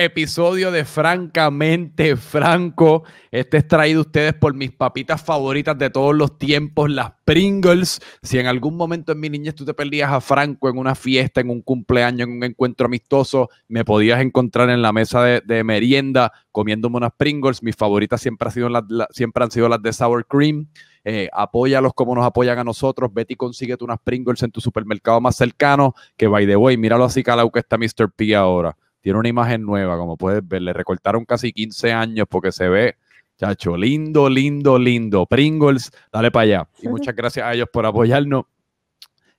episodio de Francamente Franco. Este es traído ustedes por mis papitas favoritas de todos los tiempos, las Pringles. Si en algún momento en mi niñez tú te perdías a Franco en una fiesta, en un cumpleaños, en un encuentro amistoso, me podías encontrar en la mesa de, merienda comiéndome unas Pringles. Mis favoritas siempre, han sido las, siempre han sido las de sour cream. Eh, apóyalos como nos apoyan a nosotros. Betty, consíguete unas Pringles en tu supermercado más cercano. Que by the way, míralo así, Calau, que está Mr. P ahora tiene una imagen nueva, como puedes ver, le recortaron casi 15 años porque se ve, chacho, lindo, lindo, lindo. Pringles, dale para allá. Y muchas gracias a ellos por apoyarnos.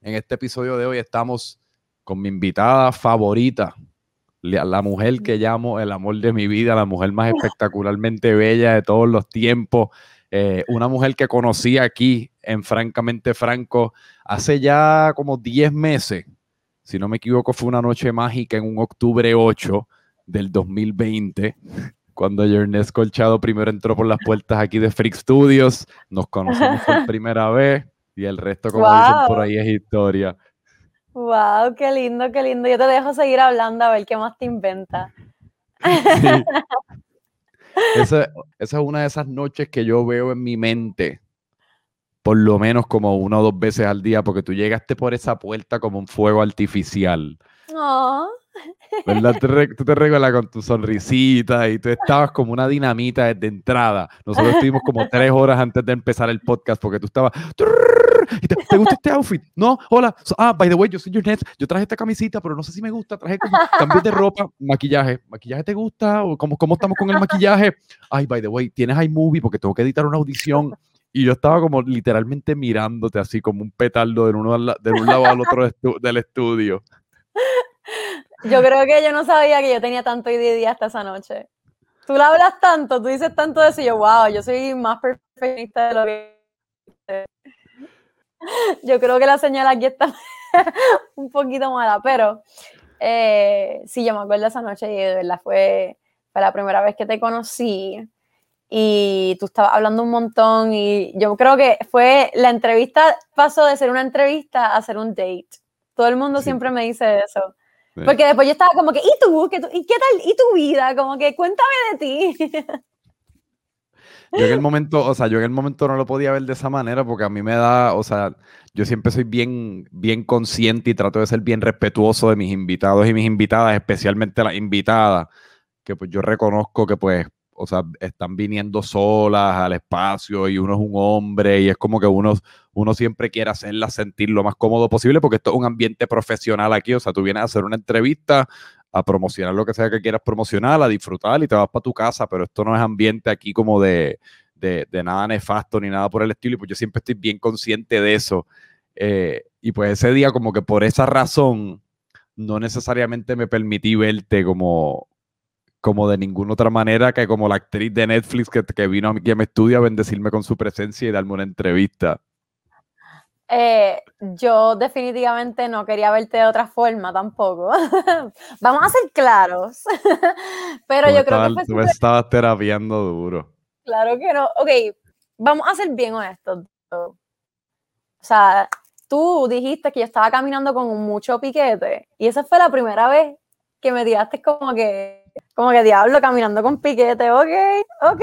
En este episodio de hoy estamos con mi invitada favorita, la mujer que llamo el amor de mi vida, la mujer más espectacularmente bella de todos los tiempos. Eh, una mujer que conocí aquí en Francamente Franco hace ya como 10 meses si no me equivoco, fue una noche mágica en un octubre 8 del 2020, cuando Ernest Colchado primero entró por las puertas aquí de Freak Studios, nos conocimos por primera vez y el resto, como dicen por ahí, es historia. Wow, qué lindo, qué lindo. Yo te dejo seguir hablando a ver qué más te inventa. Esa, esa, es una de esas noches que yo veo en mi mente por lo menos como una o dos veces al día, porque tú llegaste por esa puerta como un fuego artificial. Oh. ¿Verdad? Tú te regalas con tu sonrisita y tú estabas como una dinamita desde entrada. Nosotros estuvimos como tres horas antes de empezar el podcast porque tú estabas... te, gusta este outfit? No, hola. Ah, by the way, yo soy Junet. Yo traje esta camisita, pero no sé si me gusta. Traje como cambio de ropa, maquillaje. ¿Maquillaje te gusta? ¿O cómo, cómo estamos con el maquillaje? Ay, by the way, ¿tienes iMovie? Porque tengo que editar una audición. Y yo estaba como literalmente mirándote así como un petardo de, uno, de un lado al otro del estudio. Yo creo que yo no sabía que yo tenía tanto IDD hasta esa noche. Tú la hablas tanto, tú dices tanto de eso y yo, wow, yo soy más perfeccionista de lo que... Yo creo que la señal aquí está un poquito mala, pero eh, sí, yo me acuerdo esa noche y de verdad fue, fue la primera vez que te conocí y tú estabas hablando un montón y yo creo que fue, la entrevista pasó de ser una entrevista a ser un date. Todo el mundo siempre me dice eso. Porque después yo estaba como que, ¿y tú? ¿Qué, ¿Y qué tal? ¿Y tu vida? Como que, cuéntame de ti. Yo en el momento, o sea, yo en el momento no lo podía ver de esa manera porque a mí me da, o sea, yo siempre soy bien, bien consciente y trato de ser bien respetuoso de mis invitados y mis invitadas, especialmente las invitadas, que pues yo reconozco que pues o sea, están viniendo solas al espacio y uno es un hombre y es como que uno, uno siempre quiere hacerlas sentir lo más cómodo posible porque esto es un ambiente profesional aquí, o sea, tú vienes a hacer una entrevista, a promocionar lo que sea que quieras promocionar, a disfrutar y te vas para tu casa, pero esto no es ambiente aquí como de, de, nada nefasto ni nada por el estilo y pues yo siempre estoy bien consciente de eso. Eh, y pues ese día como que por esa razón no necesariamente me permití verte como, como de ninguna otra manera que como la actriz de Netflix que, que vino a mi estudio a bendecirme con su presencia y darme una entrevista. Eh, yo definitivamente no quería verte de otra forma tampoco. Vamos a ser claros. Pero yo creo que... Tú me estabas terapiando duro. Claro que no. Ok, vamos a ser bien honestos. O sea, tú dijiste que yo estaba caminando con mucho piquete y esa fue la primera vez que me tiraste como que como que diablo, caminando con piquete, ok, ok.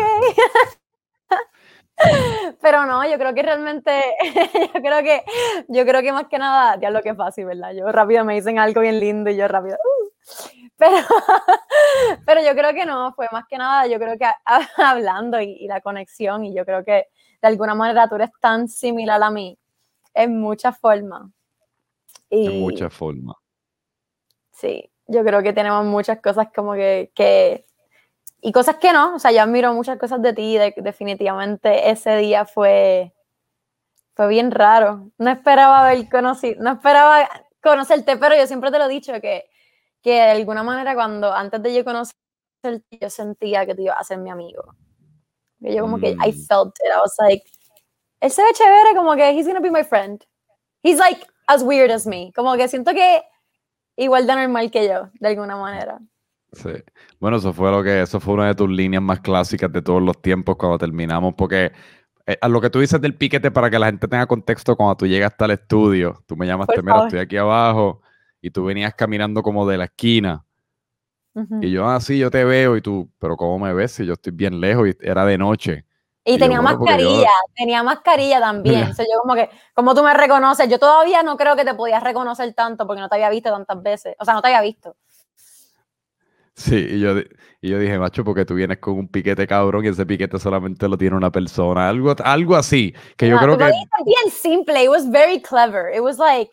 Pero no, yo creo que realmente, yo creo que, yo creo que más que nada, diablo que fácil, ¿verdad? Yo rápido me dicen algo bien lindo y yo rápido, uh. pero, pero yo creo que no, fue más que nada, yo creo que hablando y, la conexión, y yo creo que de alguna manera tú eres tan similar a mí en muchas formas. En muchas formas. Sí, yo creo que tenemos muchas cosas como que, que, y cosas que no, o sea, yo admiro muchas cosas de ti, definitivamente ese día fue, fue bien raro. No esperaba haber conocido, no esperaba conocerte, pero yo siempre te lo he dicho que, que de alguna manera cuando antes de yo conocerte, yo sentía que tú ibas a ser mi amigo. Yo como que, I mm. felt it, I was like, él se ve chévere, como que he's gonna be my friend. He's like as weird as me, como que siento que igual de normal que yo, de alguna manera. Sí. Bueno, eso fue lo que, eso fue una de tus líneas más clásicas de todos los tiempos cuando terminamos, porque eh, a lo que tú dices del piquete, para que la gente tenga contexto, cuando tú llegas hasta el estudio, tú me llamaste, mira, estoy aquí abajo, y tú venías caminando como de la esquina. Y yo así, yo te veo y tú, pero ¿cómo me ves si yo estoy bien lejos y era de noche? Y, tenía mascarilla, tenía mascarilla también. yo como que, como tú me reconoces, yo todavía no creo que te podías reconocer tanto porque no te había visto tantas veces. O sea, no te había visto. Sí, y yo, y yo dije, macho, porque tú vienes con un piquete cabrón y ese piquete solamente lo tiene una persona. Algo, algo así. Que yo creo que. bien simple. It was very clever. It was like,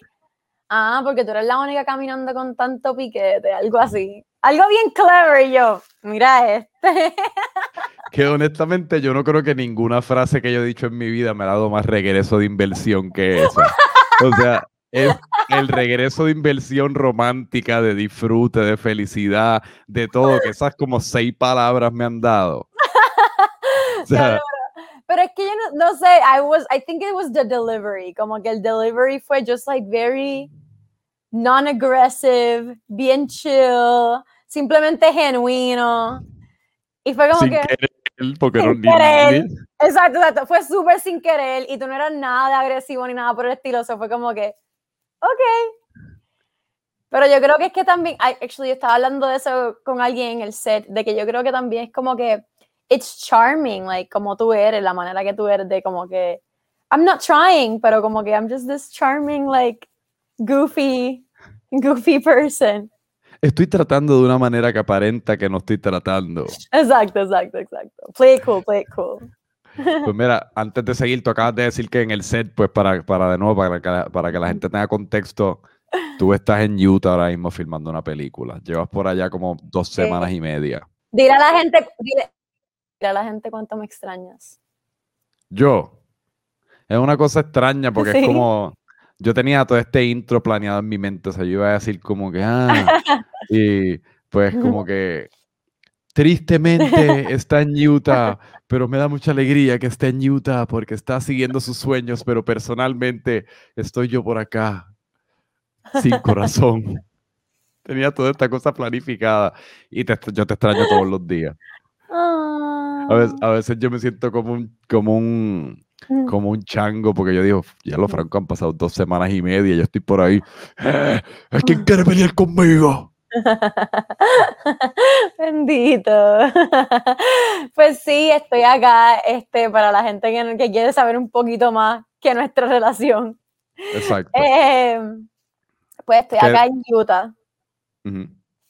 ah, porque tú eres la única caminando con tanto piquete. Algo así. Algo bien clever. Y yo, mira este. que honestamente yo no creo que ninguna frase que yo he dicho en mi vida me ha dado más regreso de inversión que esa. O sea, es el regreso de inversión romántica, de disfrute, de felicidad, de todo, que esas como seis palabras me han dado. pero es que yo no, no, sé, I was, I think it was the delivery, como que el delivery fue just like very non-aggressive, bien chill, simplemente genuino. Y fue como que porque no Exacto, exacto. Fue súper sin querer y tú no eras nada de agresivo ni nada por el estilo. O fue como que, ok. Pero yo creo que es que también, actually, yo estaba hablando de eso con alguien en el set, de que yo creo que también es como que, it's charming, like, como tú eres, la manera que tú eres, de como que, I'm not trying, pero como que I'm just this charming, like, goofy, goofy person estoy tratando de una manera que aparenta que no estoy tratando. Exacto, exacto, exacto. Play it cool, play it cool. Pues mira, antes de seguir, tú acabas de decir que en el set, pues para, para de nuevo, para que, para que la gente tenga contexto, tú estás en Utah ahora mismo filmando una película. Llevas por allá como dos semanas y media. Dile a la gente, dile, a la gente cuánto me extrañas. Yo. Es una cosa extraña porque es como, yo tenía todo este intro planeado en mi mente, o sea, yo iba a decir como que, ah, y pues como que, tristemente está en Utah, pero me da mucha alegría que esté en Utah porque está siguiendo sus sueños, pero personalmente estoy yo por acá, sin corazón. Tenía toda esta cosa planificada y yo te extraño todos los días. A veces, a veces yo me siento como un, como un, Mm. como un chango, porque yo digo, ya los francos han pasado dos semanas y media, yo estoy por ahí. Eh, ¿A quién quiere pelear conmigo? Bendito. Pues sí, estoy acá este, para la gente que, que quiere saber un poquito más que nuestra relación. Exacto. Em, pues estoy acá en Utah.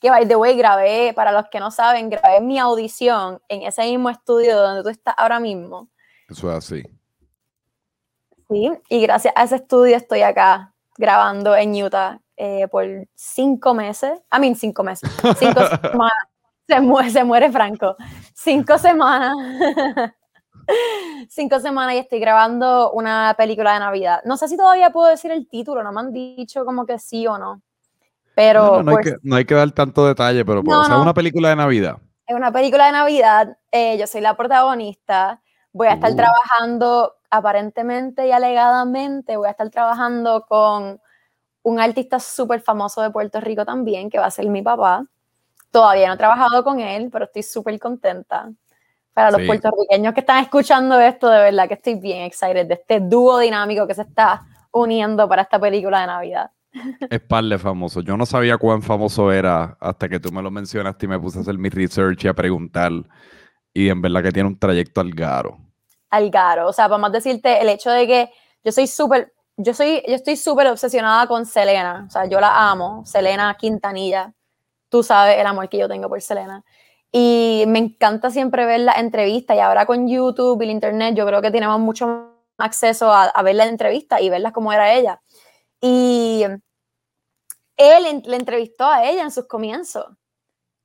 Que by the way, grabé, para los que no saben, grabé mi audición en ese mismo estudio donde tú estás ahora mismo. Eso es así. Sí, y gracias a ese estudio estoy acá grabando en Utah eh, por cinco meses. A mí, cinco meses. Cinco semanas. Se muere, se muere Franco. Cinco semanas. cinco semanas y estoy grabando una película de Navidad. No sé si todavía puedo decir el título, no me han dicho como que sí o no. Pero. No, hay, pues que, no hay, que, dar tanto detalle, pero es una película de Navidad. Es una película de Navidad. Eh, yo soy la protagonista. Voy a estar uh. trabajando aparentemente y alegadamente voy a estar trabajando con un artista súper famoso de Puerto Rico también, que va a ser mi papá. Todavía no he trabajado con él, pero estoy súper contenta. Para los puertorriqueños que están escuchando esto, de verdad que estoy bien excited de este dúo dinámico que se está uniendo para esta película de Navidad. Es par famoso. Yo no sabía cuán famoso era hasta que tú me lo mencionaste y me puse a hacer mi research y a preguntar. Y en verdad que tiene un trayecto al garo. Algaro. O sea, vamos a decirte el hecho de que yo soy súper, yo soy, yo estoy súper obsesionada con Selena. O sea, yo la amo, Selena Quintanilla. Tú sabes el amor que yo tengo por Selena. Y me encanta siempre ver la entrevista y ahora con YouTube y el internet yo creo que tenemos mucho acceso a, a ver la entrevista y verlas como era ella. Y él le entrevistó a ella en sus comienzos.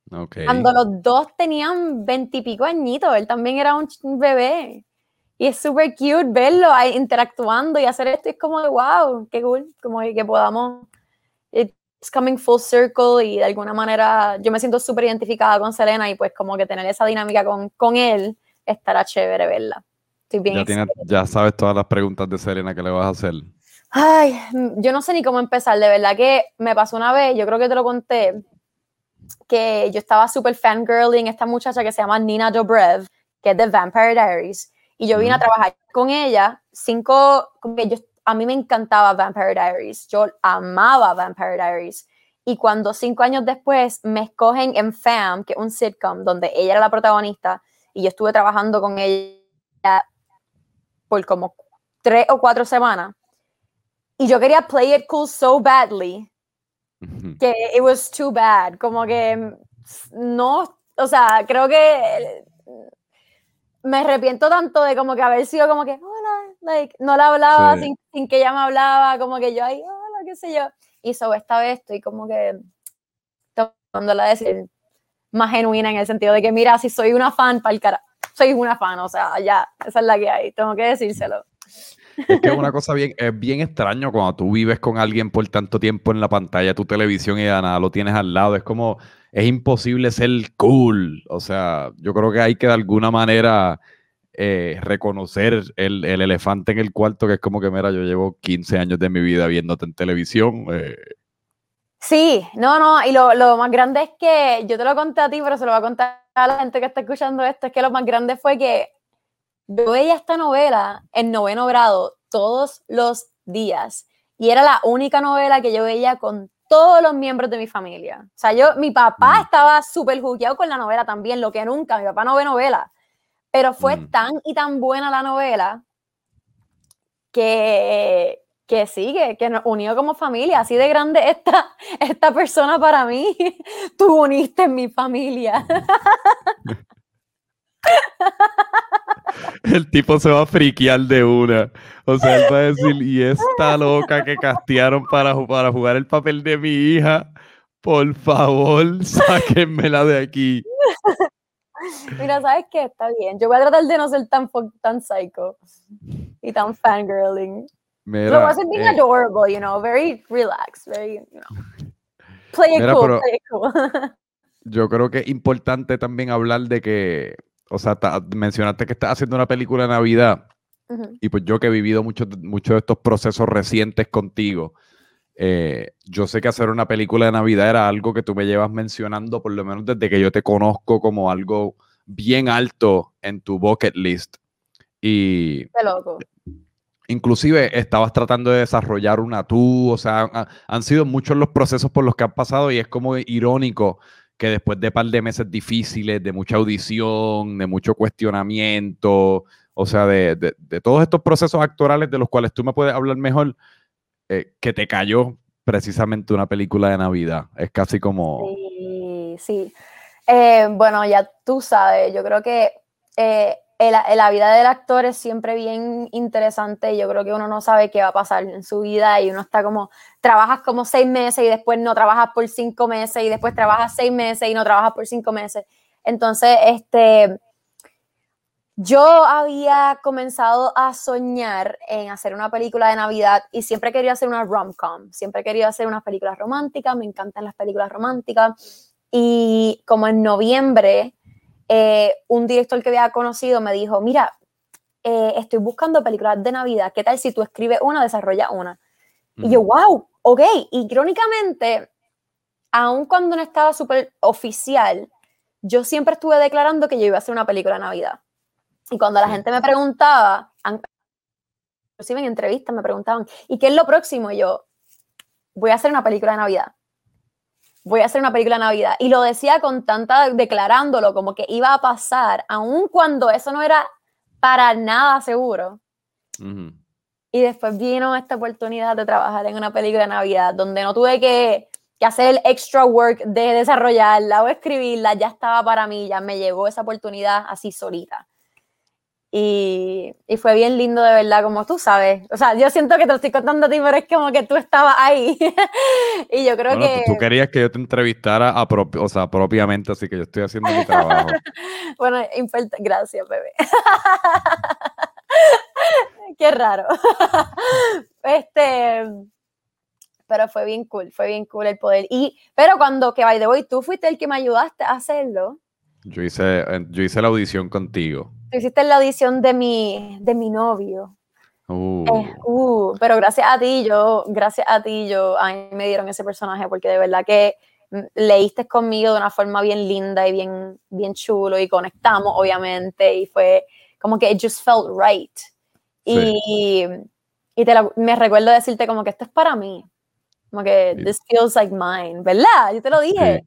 Cuando los dos tenían veintipico añitos, él también era un bebé. Y es súper cute verlo interactuando y hacer esto. es como wow, qué cool. Como que podamos. It's coming full circle y de alguna manera yo me siento súper identificada con Selena y pues como que tener esa dinámica con, con él estará chévere verla. Estoy bien ya, ya sabes todas las preguntas de Selena que le vas a hacer. Ay, yo no sé ni cómo empezar. De verdad que me pasó una vez, yo creo que te lo conté, que yo estaba súper fangirling esta muchacha que se llama Nina Dobrev, que es de Vampire Diaries. Y yo vine a trabajar con ella, cinco, que yo, a mí me encantaba Vampire Diaries, yo amaba Vampire Diaries. Y cuando cinco años después me escogen en Fam, que es un sitcom donde ella era la protagonista y yo estuve trabajando con ella por como tres o cuatro semanas. Y yo quería play it cool so badly que it was too bad. Como que no, o sea, creo que me arrepiento tanto de como que haber sido como que, hola, like, no la hablaba sin, sin, que ella me hablaba, como que yo ahí, hola, qué sé yo. Y so esta vez estoy como que tomándola decir más genuina en el sentido de que, mira, si soy una fan, para el cara, soy una fan, o sea, ya, esa es la que hay, tengo que decírselo. Es que es una cosa bien, es bien extraño cuando tú vives con alguien por tanto tiempo en la pantalla, tu televisión y nada, lo tienes al lado. Es como, es imposible ser cool. O sea, yo creo que hay que de alguna manera eh, reconocer el, elefante en el cuarto, que es como que, mira, yo llevo 15 años de mi vida viéndote en televisión. Eh. Sí, no, no, y lo, lo, más grande es que yo te lo conté a ti, pero se lo voy a contar a la gente que está escuchando esto, es que lo más grande fue que yo veía esta novela en noveno grado todos los días y era la única novela que yo veía con todos los miembros de mi familia. O sea, yo, mi papá mm. estaba súper jugueado con la novela también, lo que nunca, mi papá no ve novela, pero fue mm. tan y tan buena la novela que, que sigue, que nos unió como familia, así de grande esta, esta persona para mí, tú uniste en mi familia. El tipo se va a friquear de una. O sea, él va a decir, y esta loca que castearon para, para jugar el papel de mi hija, por favor, sáquenmela de aquí. Mira, ¿sabes qué? Está bien. Yo voy a tratar de no ser tan, tan psycho y tan fangirling. Mira, Lo voy a hacer bien eh, adorable, you know, very relaxed, very, you know. Play it cool, play it cool. yo creo que es importante también hablar de que o sea, mencionaste que estás haciendo una película de Navidad. Y pues yo que he vivido muchos mucho de estos procesos recientes contigo, eh, yo sé que hacer una película de Navidad era algo que tú me llevas mencionando, por lo menos desde que yo te conozco, como algo bien alto en tu bucket list. Y. Qué loco. Inclusive estabas tratando de desarrollar una tú, o sea, han sido muchos los procesos por los que han pasado y es como irónico que después de par de meses difíciles, de mucha audición, de mucho cuestionamiento, o sea, de, todos estos procesos actorales de los cuales tú me puedes hablar mejor, eh, que te cayó precisamente una película de Navidad. Es casi como... Sí, sí. Eh, bueno, ya tú sabes, yo creo que eh, la vida del actor es siempre bien interesante. Yo creo que uno no sabe qué va a pasar en su vida y uno está como, trabajas como seis meses y después no trabajas por cinco meses y después trabajas seis meses y no trabajas por cinco meses. Entonces, este, yo había comenzado a soñar en hacer una película de Navidad y siempre quería hacer una rom-com, siempre quería hacer unas películas románticas, me encantan las películas románticas. Y como en noviembre eh, un director que había conocido me dijo, mira, eh, estoy buscando películas de Navidad, ¿qué tal si tú escribes una, desarrolla una? Y yo, wow, ok. Y irónicamente, aun cuando no estaba súper oficial, yo siempre estuve declarando que yo iba a hacer una película de Navidad. Y cuando la gente me preguntaba, inclusive en entrevistas me preguntaban, ¿y qué es lo próximo? Y yo, voy a hacer una película de Navidad voy a hacer una película de Navidad. Y lo decía con tanta, declarándolo como que iba a pasar, aun cuando eso no era para nada seguro. Y después vino esta oportunidad de trabajar en una película de Navidad, donde no tuve que, que, hacer el extra work de desarrollarla o escribirla, ya estaba para mí, ya me llegó esa oportunidad así solita. Y, y, fue bien lindo de verdad, como tú sabes. O sea, yo siento que te lo estoy contando a ti, pero es como que tú estabas ahí. y yo creo que... Tú querías que yo te entrevistara a o sea, propiamente, así que yo estoy haciendo mi trabajo. bueno, gracias, bebé. Qué raro. este... Pero fue bien cool, fue bien cool el poder. Y, pero cuando que by the way, tú fuiste el que me ayudaste a hacerlo. Yo hice, yo hice la audición contigo hiciste la audición de mi, de mi novio. Uh. Eh, uh, pero gracias a ti, yo, gracias a ti, yo, a mí me dieron ese personaje porque de verdad que mm, leíste conmigo de una forma bien linda y bien, bien chulo y conectamos, obviamente, y fue como que it just felt right. Y, y te me recuerdo decirte como que esto es para mí. Como que this feels like mine, ¿verdad? Yo te lo dije.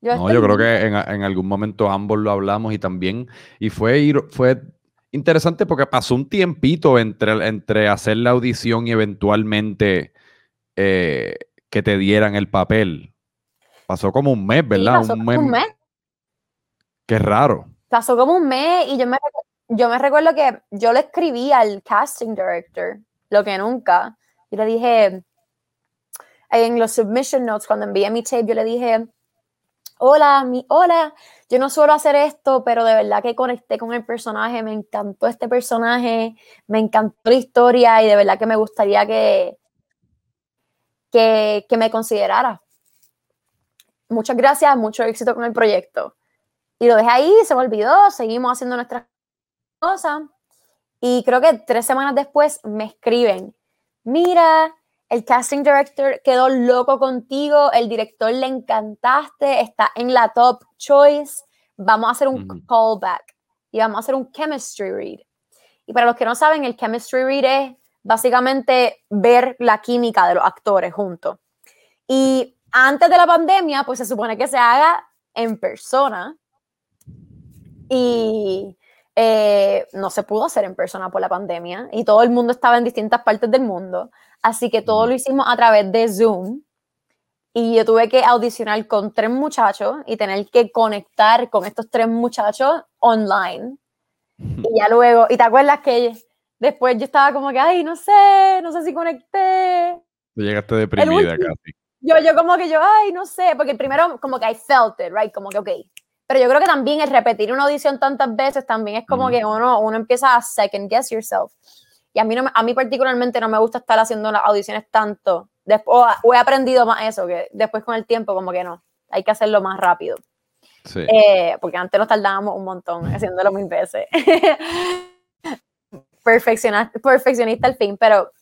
Yo no, yo creo que en, en, algún momento ambos lo hablamos y también, y fue, fue interesante porque pasó un tiempito entre, entre hacer la audición y eventualmente eh, que te dieran el papel. Pasó como un mes, ¿verdad? un, mes. un mes. Qué raro. Pasó como un mes y yo me, yo me recuerdo que yo le escribí al casting director, lo que nunca, y le dije, en los submission notes, cuando envié mi tape, yo le dije, hola, mi, hola, yo no suelo hacer esto, pero de verdad que conecté con el personaje, me encantó este personaje, me encantó la historia y de verdad que me gustaría que, que, que me considerara. Muchas gracias, mucho éxito con el proyecto. Y lo dejé ahí, se me olvidó, seguimos haciendo nuestras cosas. Y creo que tres semanas después me escriben, mira, el casting director quedó loco contigo, el director le encantaste, está en la top choice, vamos a hacer un callback y vamos a hacer un chemistry read. Y para los que no saben, el chemistry read es básicamente ver la química de los actores juntos. Y antes de la pandemia, pues se supone que se haga en persona. Y eh, no se pudo hacer en persona por la pandemia y todo el mundo estaba en distintas partes del mundo. Así que todo lo hicimos a través de Zoom. Y yo tuve que audicionar con tres muchachos y tener que conectar con estos tres muchachos online. Y ya luego, y te acuerdas que después yo estaba como que, ay, no sé, no sé si conecté. Llegaste deprimida casi. Yo, yo como que yo, ay, no sé, porque primero como que I felt it, right? Como que, ok, pero yo creo que también el repetir una audición tantas veces también es como que uno, uno empieza a second guess yourself. Y a mí, no, a mí particularmente no me gusta estar haciendo las audiciones tanto. Después, o he aprendido más eso, que después con el tiempo como que no, hay que hacerlo más rápido. Sí. Eh, porque antes nos tardábamos un montón haciéndolo mil veces. perfeccionista, perfeccionista al fin, pero...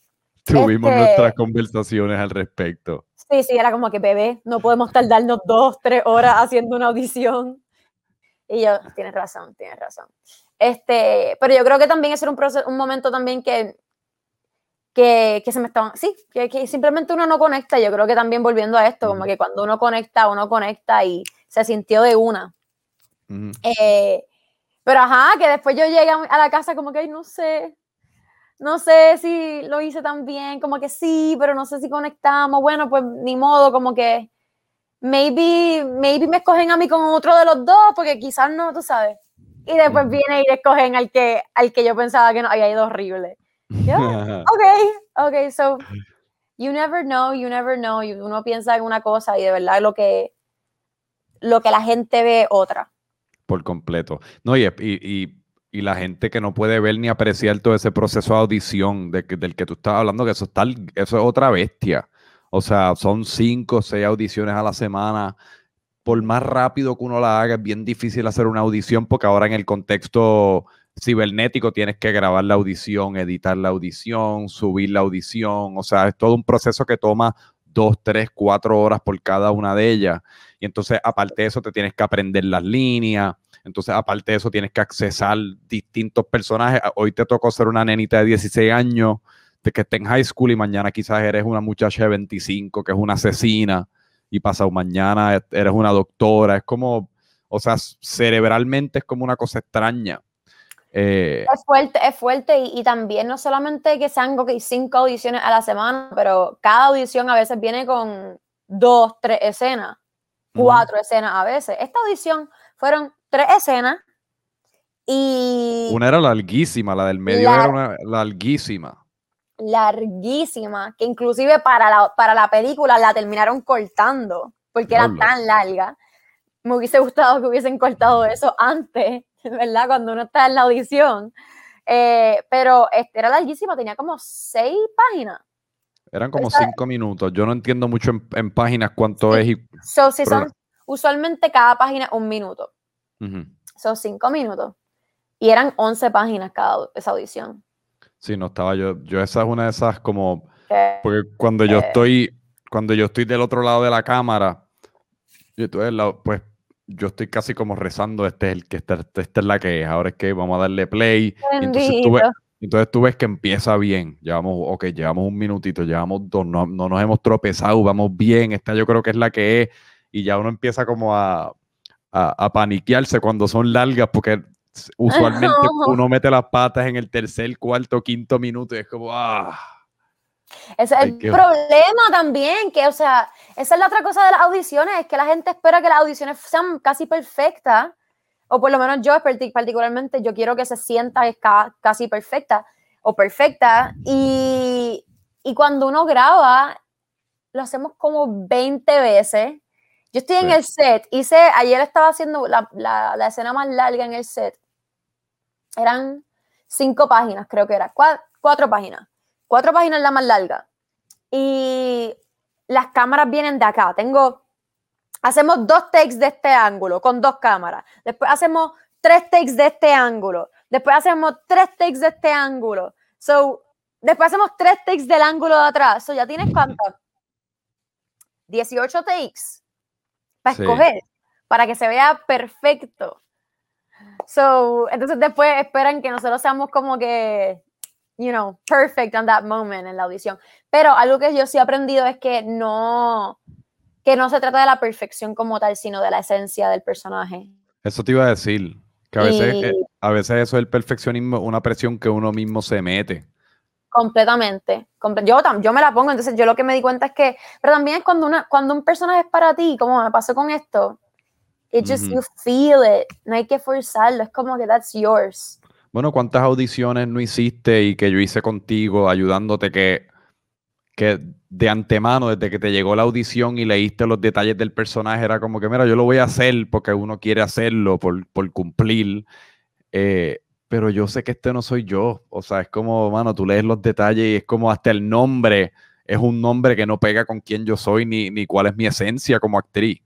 Tuvimos este nuestras conversaciones al respecto. Sí, sí, era como que bebé, no podemos tardarnos dos, tres horas haciendo una audición. Y yo, tienes razón, tienes razón. Este, pero yo creo que también es un, proceso, un momento también que, que, que se me estaban, sí, que, que, simplemente uno no conecta. Yo creo que también volviendo a esto, como que cuando uno conecta, uno conecta y se sintió de una. Eh, pero ajá, que después yo llegué a la casa como que, no sé, no sé si lo hice tan bien, como que sí, pero no sé si conectamos. Bueno, pues ni modo, como que maybe, maybe me escogen a mí con otro de los dos, porque quizás no, tú sabes. Y después viene y escogen al que, al que yo pensaba que no había ido horrible. ok, ok, so you never know, you never know. Uno piensa en una cosa y de verdad lo que, lo que la gente ve otra. Por completo. No, y, y, y, la gente que no puede ver ni apreciar todo ese proceso de audición de, del que tú estás hablando, que eso, está, eso es otra bestia. O sea, son cinco o seis audiciones a la semana. Por más rápido que uno la haga, es bien difícil hacer una audición porque ahora en el contexto cibernético tienes que grabar la audición, editar la audición, subir la audición. O sea, es todo un proceso que toma dos, tres, cuatro horas por cada una de ellas. Y entonces, aparte de eso, te tienes que aprender las líneas. Entonces, aparte de eso, tienes que accesar distintos personajes. Hoy te tocó ser una nenita de 16 años que esté en high school y mañana quizás eres una muchacha de 25 que es una asesina y pasado mañana eres una doctora. Es como, o sea, cerebralmente es como una cosa extraña. Eh, es fuerte, es fuerte y, también no solamente que sean cinco audiciones a la semana, pero cada audición a veces viene con dos, tres escenas, cuatro escenas a veces. Esta audición fueron tres escenas y... Una era larguísima, la del medio era una larguísima larguísima, que inclusive para la, para la película la terminaron cortando, porque era tan larga. Me hubiese gustado que hubiesen cortado eso antes, ¿verdad? Cuando uno está en la audición. Eh, pero este, era larguísima, tenía como seis páginas. Eran como cinco minutos. Yo no entiendo mucho en, páginas cuánto es. Y, son, usualmente cada página un minuto. Son cinco minutos. Y eran once páginas cada esa audición. Sí, no estaba yo. Yo esa es una de esas como. Porque cuando yo estoy. Cuando yo estoy del otro lado de la cámara, yo estoy lado, pues yo estoy casi como rezando, este es el que esta, es la que es, ahora es que vamos a darle play. Entonces Entonces tú ves que empieza bien. Llevamos, ok, llevamos un minutito, llevamos dos, no, no nos hemos tropezado, vamos bien. Esta yo creo que es la que es. Y ya uno empieza como a, a, paniquearse cuando son largas, porque usualmente uno mete las patas en el tercer, cuarto, quinto minuto y es como, ah. Ese es el problema también, que, o sea, esa es la otra cosa de las audiciones, es que la gente espera que las audiciones sean casi perfectas, o por lo menos yo particularmente, yo quiero que se sienta casi perfecta o perfecta, y, y cuando uno graba, lo hacemos como 20 veces. Yo estoy en el set, hice, ayer estaba haciendo la, la, la, escena más larga en el set. Eran cinco páginas, creo que era, cuatro páginas cuatro páginas la más larga. Y las cámaras vienen de acá. Tengo, hacemos dos takes de este ángulo con dos cámaras. Después hacemos tres takes de este ángulo. Después hacemos tres takes de este ángulo. So, después hacemos tres takes del ángulo de atrás. So, ya tienes cuánto? 18 takes para escoger, para que se vea perfecto. So, entonces después esperan que nosotros seamos como que you know, perfect on that moment en la audición. Pero algo que yo sí he aprendido es que no, que no se trata de la perfección como tal, sino de la esencia del personaje. Eso te iba a decir, que a veces, a veces eso es el perfeccionismo, una presión que uno mismo se mete. Completamente. Yo, yo me la pongo, entonces yo lo que me di cuenta es que, pero también es cuando, una, cuando un personaje es para ti, como me pasó con esto, it just, you feel it, no hay que forzarlo, es como que that's yours. Bueno, ¿cuántas audiciones no hiciste y que yo hice contigo ayudándote que, que de antemano, desde que te llegó la audición y leíste los detalles del personaje, era como que, mira, yo lo voy a hacer porque uno quiere hacerlo, por, cumplir, eh, pero yo sé que este no soy yo. O sea, es como, mano, tú lees los detalles y es como hasta el nombre es un nombre que no pega con quién yo soy ni, ni cuál es mi esencia como actriz.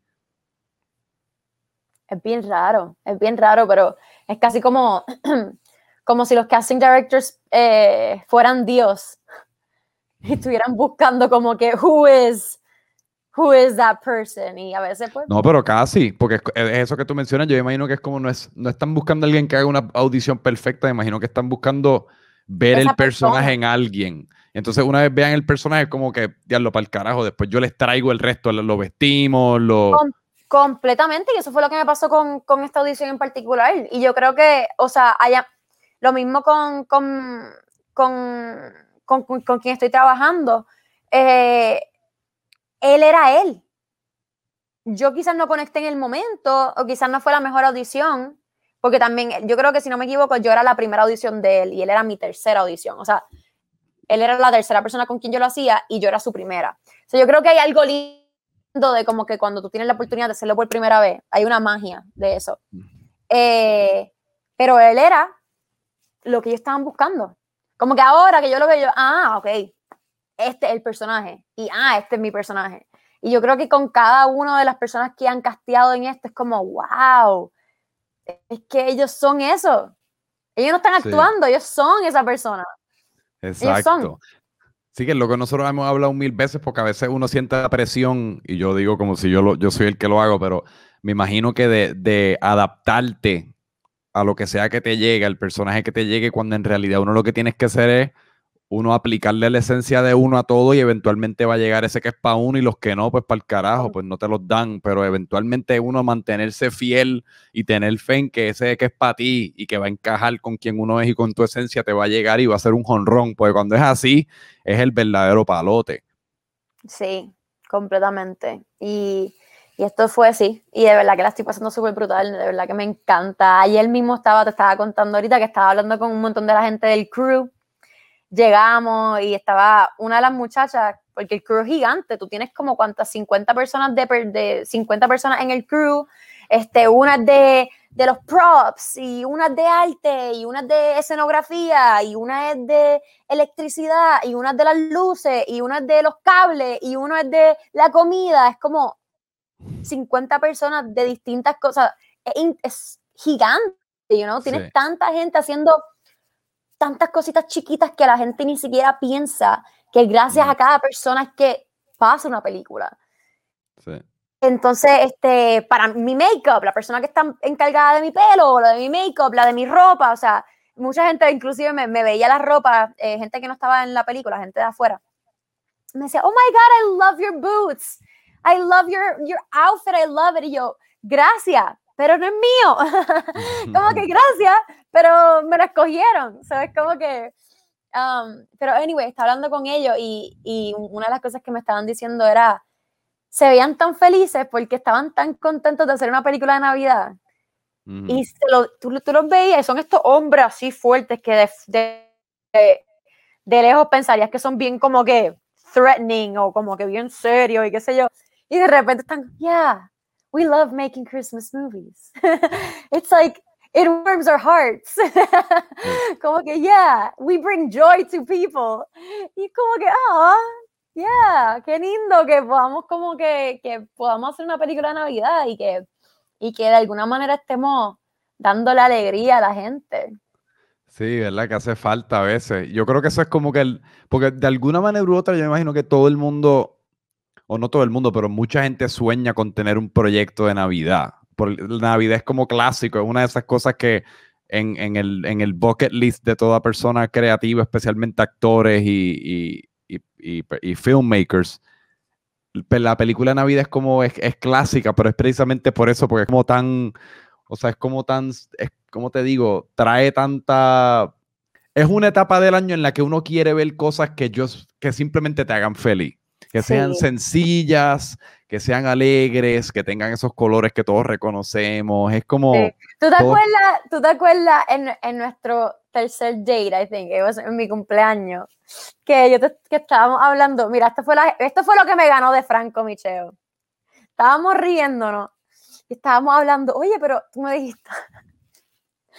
Es bien raro, es bien raro, pero es casi como como si los casting directors eh, fueran Dios y estuvieran buscando como que who is who is that person y a veces pues no pero casi porque es eso que tú mencionas yo imagino que es como no es no están buscando a alguien que haga una audición perfecta imagino que están buscando ver el personaje en alguien. Entonces una vez vean el personaje como que diablo para el carajo después yo les traigo el resto lo vestimos lo completamente y eso fue lo que me pasó con, con esta audición en particular y yo creo que o sea haya lo mismo con, con, con, con, quien estoy trabajando. Eh, él era él. Yo quizás no conecté en el momento o quizás no fue la mejor audición, porque también, yo creo que si no me equivoco, yo era la primera audición de él y él era mi tercera audición. O sea, él era la tercera persona con quien yo lo hacía y yo era su primera. O sea, yo creo que hay algo lindo de como que cuando tú tienes la oportunidad de hacerlo por primera vez, hay una magia de eso. Eh, pero él era lo que ellos estaban buscando. Como que ahora que yo lo veo, yo, ah, ok, este es el personaje. Y ah, este es mi personaje. Y yo creo que con cada una de las personas que han casteado en esto es como, wow, es que ellos son eso. Ellos no están actuando, ellos son esa persona. Exacto. Sí, que lo que nosotros hemos hablado mil veces, porque a veces uno siente la presión, y yo digo como si yo, lo, yo soy el que lo hago, pero me imagino que de, de adaptarte a lo que sea que te llegue, el personaje que te llegue, cuando en realidad uno lo que tienes que hacer es uno aplicarle la esencia de uno a todo y eventualmente va a llegar ese que es para uno y los que no, pues para el carajo, pues no te los dan, pero eventualmente uno mantenerse fiel y tener fe en que ese que es para ti y que va a encajar con quien uno es y con tu esencia te va a llegar y va a ser un jonrón, porque cuando es así es el verdadero palote. Sí, completamente. Y y esto fue así. Y de verdad que la estoy pasando súper brutal. De verdad que me encanta. Ayer mismo estaba, te estaba contando ahorita que estaba hablando con un montón de la gente del crew. Llegamos y estaba una de las muchachas, porque el crew es gigante. Tú tienes como cuántas, 50 personas de, de 50 personas en el crew. Este, unas de, de los props y unas de arte y unas de escenografía y una es de electricidad y unas de las luces y unas de los cables y uno es de la comida. Es como, 50 personas de distintas cosas. Es, gigante, you know? Tienes tanta gente haciendo tantas cositas chiquitas que la gente ni siquiera piensa que gracias a cada persona es que pasa una película. Entonces, este, para mi make-up, la persona que está encargada de mi pelo, la de mi make-up, la de mi ropa, o sea, mucha gente inclusive me, me veía la ropa, eh, gente que no estaba en la película, gente de afuera, me decía, oh my God, I love your boots. I love your, your outfit, I love it. Y yo, gracias, pero no es mío. como que gracias, pero me lo escogieron. ¿Sabes? Como que... Um, pero anyway, estaba hablando con ellos y, y una de las cosas que me estaban diciendo era, se veían tan felices porque estaban tan contentos de hacer una película de Navidad. Y lo, tú, tú, los veías, son estos hombres así fuertes que de, de, de, lejos pensarías que son bien como que threatening o como que bien serios y qué sé yo. Y de repente están, yeah, we love making Christmas movies. It's like, it warms our hearts. como que, yeah, we bring joy to people. Y como que, ah, yeah, qué lindo que podamos como que, que podamos hacer una película de Navidad y que, y que de alguna manera estemos dándole alegría a la gente. Sí, ¿verdad? Que hace falta a veces. Yo creo que eso es como que el, porque de alguna manera u otra yo me imagino que todo el mundo, o no todo el mundo, pero mucha gente sueña con tener un proyecto de Navidad. Por, Navidad es como clásico, es una de esas cosas que en, en, el, en el bucket list de toda persona creativa, especialmente actores y, y, filmmakers, la película de Navidad es como, es, clásica, pero es precisamente por eso, porque es como tan, o sea, es como tan, es como te digo, trae tanta, es una etapa del año en la que uno quiere ver cosas que, yo, que simplemente te hagan feliz, que sean sencillas, que sean alegres, que tengan esos colores que todos reconocemos, es como... ¿Tú, te acuerdas, ¿Tú te acuerdas en, en nuestro tercer date, I think, it was en mi cumpleaños, que yo que estábamos hablando, mira, esto fue, la, esto fue lo que me ganó de Franco Micheo. Estábamos riéndonos y estábamos hablando, oye, pero tú me dijiste,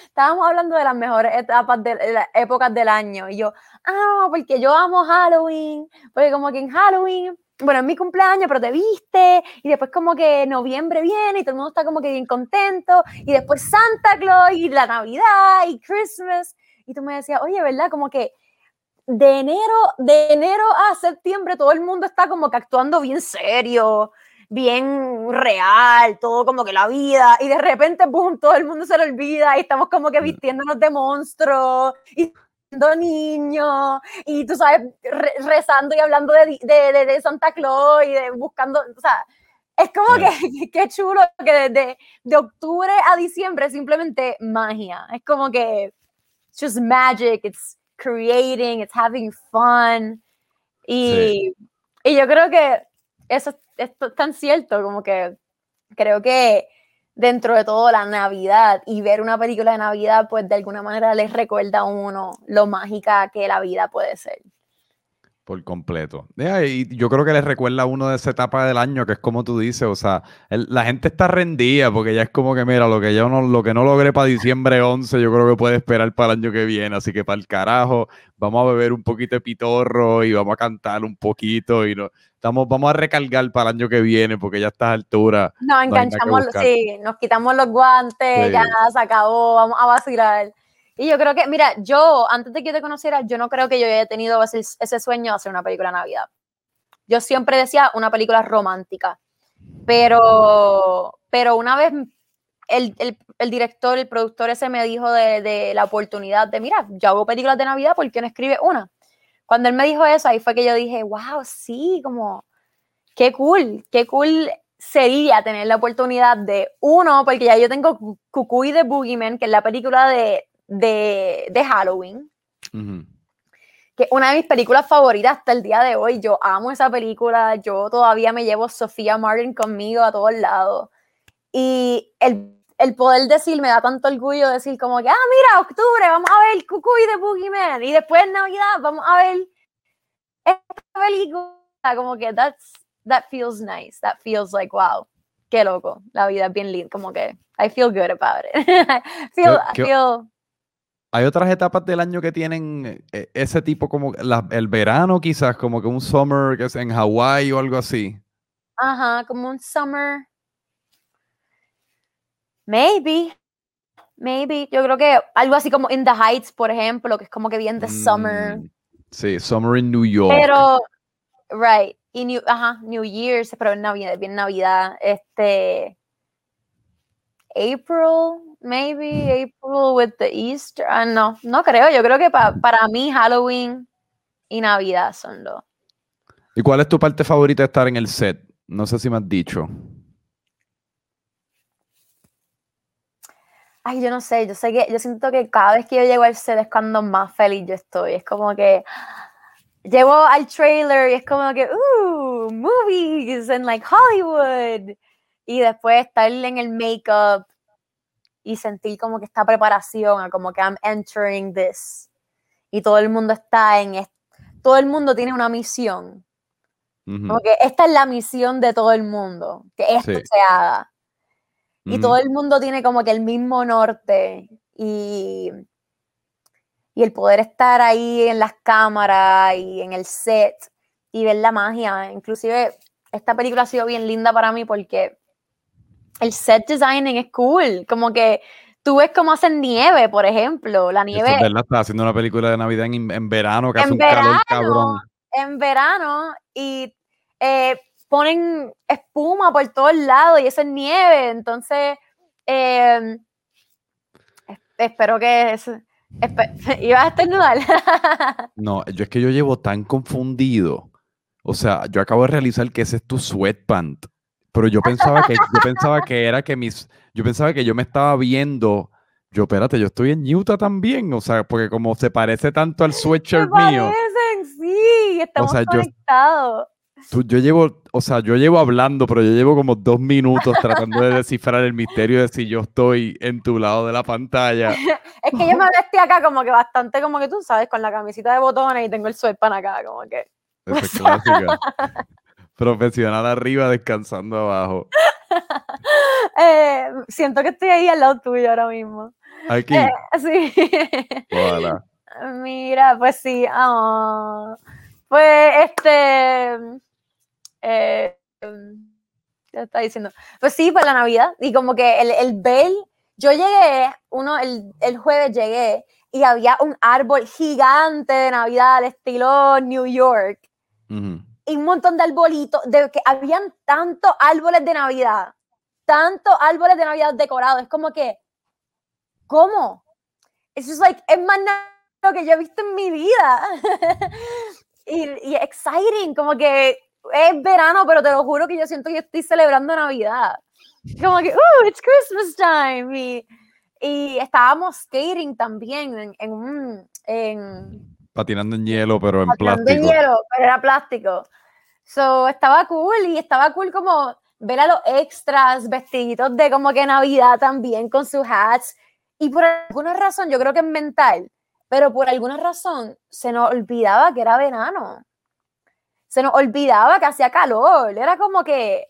estábamos hablando de las mejores etapas de las épocas del año y yo, ah, porque yo amo Halloween, porque como que en Halloween bueno, es mi cumpleaños, pero te viste, y después como que noviembre viene y todo el mundo está como que bien contento, y después Santa Claus y la Navidad y Christmas, y tú me decías, oye, ¿verdad? Como que de enero, de enero a septiembre todo el mundo está como que actuando bien serio, bien real, todo como que la vida, y de repente, boom, todo el mundo se lo olvida y estamos como que vistiéndonos de monstruos, y niños y tú sabes, rezando y hablando de, de, de, Santa Claus y de buscando, o sea, es como que qué chulo que desde de octubre a diciembre simplemente magia, es como que just magic, it's creating, it's having fun y, y yo creo que eso es tan cierto, como que creo que dentro de todo la Navidad y ver una película de Navidad, pues de alguna manera les recuerda a uno lo mágica que la vida puede ser. Por completo. Y yo creo que les recuerda a uno de esa etapa del año, que es como tú dices, o sea, la gente está rendida porque ya es como que, mira, lo que yo no, lo que no logré para diciembre 11, yo creo que puede esperar para el año que viene. Así que para el carajo, vamos a beber un poquito de pitorro y vamos a cantar un poquito y no, estamos, vamos a recargar para el año que viene porque ya a estas alturas. Nos enganchamos, sí, nos quitamos los guantes, ya se acabó, vamos a vacilar. Y yo creo que, mira, yo, antes de que te conociera, yo no creo que yo haya tenido ese, sueño de hacer una película de Navidad. Yo siempre decía una película romántica. Pero, pero una vez el, el, director, el productor ese me dijo de, de, la oportunidad de, mira, yo hago películas de Navidad, ¿por qué no escribe una? Cuando él me dijo eso, ahí fue que yo dije, wow, sí, como, qué cool, qué cool sería tener la oportunidad de, uno, porque ya yo tengo Cucuy de Boogeyman, que es la película de, de, de Halloween. Que una de mis películas favoritas hasta el día de hoy. Yo amo esa película. Yo todavía me llevo Sofía Martin conmigo a todos lados. Y el, el, poder decir, me da tanto orgullo decir como que, ah, mira, octubre, vamos a ver Cucuy de Boogeyman. Y después en Navidad vamos a ver esta película. Como que that's, that feels nice. That feels like, wow, qué loco. La vida es bien linda. Como que I feel good about it. feel, I feel hay otras etapas del año que tienen eh, ese tipo como el verano quizás, como que un summer que es en Hawái o algo así. Ajá, como un summer. Maybe. Maybe. Yo creo que algo así como In the Heights, por ejemplo, que es como que bien de summer. Mm, sí, summer in New York. Pero, right. Y New, ajá, New Year's, pero en Navidad, bien Navidad. Este. April, maybe April with the Easter. Ah, no, no creo. Yo creo que para mí Halloween y Navidad son los. ¿Y cuál es tu parte favorita de estar en el set? No sé si me has dicho. Ay, yo no sé, yo sé que yo siento que cada vez que yo llego al set es cuando más feliz yo estoy. Es como que llego al trailer y es como que, uh, movies and like Hollywood. Y después estar en el makeup y sentir como que esta preparación, como que I'm entering this. Y todo el mundo está en todo el mundo tiene una misión. Como que esta es la misión de todo el mundo, que esto se haga. Y todo el mundo tiene como que el mismo norte y, y el poder estar ahí en las cámaras y en el set y ver la magia. Inclusive esta película ha sido bien linda para mí porque el set designing es cool, como que tú ves cómo hacen nieve, por ejemplo, la nieve. es verdad, está haciendo una película de Navidad en, verano, que hace un calor cabrón. En verano y eh, ponen espuma por todos lados y eso es nieve, entonces em, espero que ¿Ibas a estornudar? no, yo es que yo llevo tan confundido. O sea, yo acabo de realizar que ese es tu sweatpant. Pero yo pensaba que, yo pensaba que era que mis, yo pensaba que yo me estaba viendo, yo espérate, yo estoy en Utah también, o sea, porque como se parece tanto al sweatshirt mío. sí, estamos conectados. yo llevo, o sea, yo llevo hablando, pero yo llevo como dos minutos tratando de descifrar el misterio de si yo estoy en tu lado de la pantalla. es que yo me vestí acá como que bastante como que tú sabes, con la camisita de botones y tengo el sweatpant acá, como que. Esa es clásica. Profesional arriba, descansando abajo. Eh, siento que estoy ahí al lado tuyo ahora mismo. Aquí. Eh, sí. Hola. Mira, pues sí. Oh. Pues este. Eh, ¿Qué está diciendo? Pues sí, pues la Navidad. Y como que el, el Bell. Yo llegué, uno, el, el jueves llegué y había un árbol gigante de Navidad, estilo New York y un montón de arbolitos, de que habían tantos árboles de Navidad, tantos árboles de Navidad decorados. Es como que, ¿cómo? Es like, es más lo que yo he visto en mi vida. y, y exciting, como que es verano, pero te lo juro que yo siento que estoy celebrando Navidad. Como que, ¡uh, it's Christmas time! Y, y estábamos skating también en, en. En, patinando en hielo, pero en plástico. en hielo, pero era plástico. So, estaba cool y estaba cool como ver a los extras vestiditos de como que Navidad también con sus hats. Y por alguna razón, yo creo que es mental, pero por alguna razón se nos olvidaba que era verano. Se nos olvidaba que hacía calor. Era como que,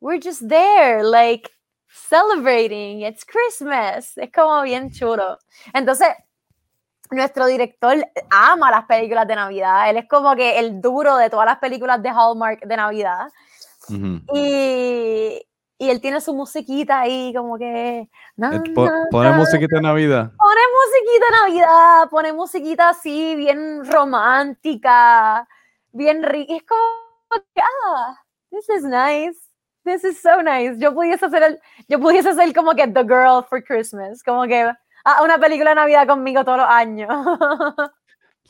we're just there, like, celebrating, it's Christmas. Es como bien chulo. Entonces, nuestro director ama las películas de Navidad. Él es como que el duro de todas las películas de Hallmark de Navidad. y, y, él tiene su musiquita ahí, como que. pone musiquita de Navidad. Pone musiquita de Navidad, pone musiquita así, bien romántica, bien rica. Es como ah, this is nice. This is so nice. Yo pudiese ser el, yo pudiese ser como que the girl for Christmas. Como que a una película de Navidad conmigo todos los años.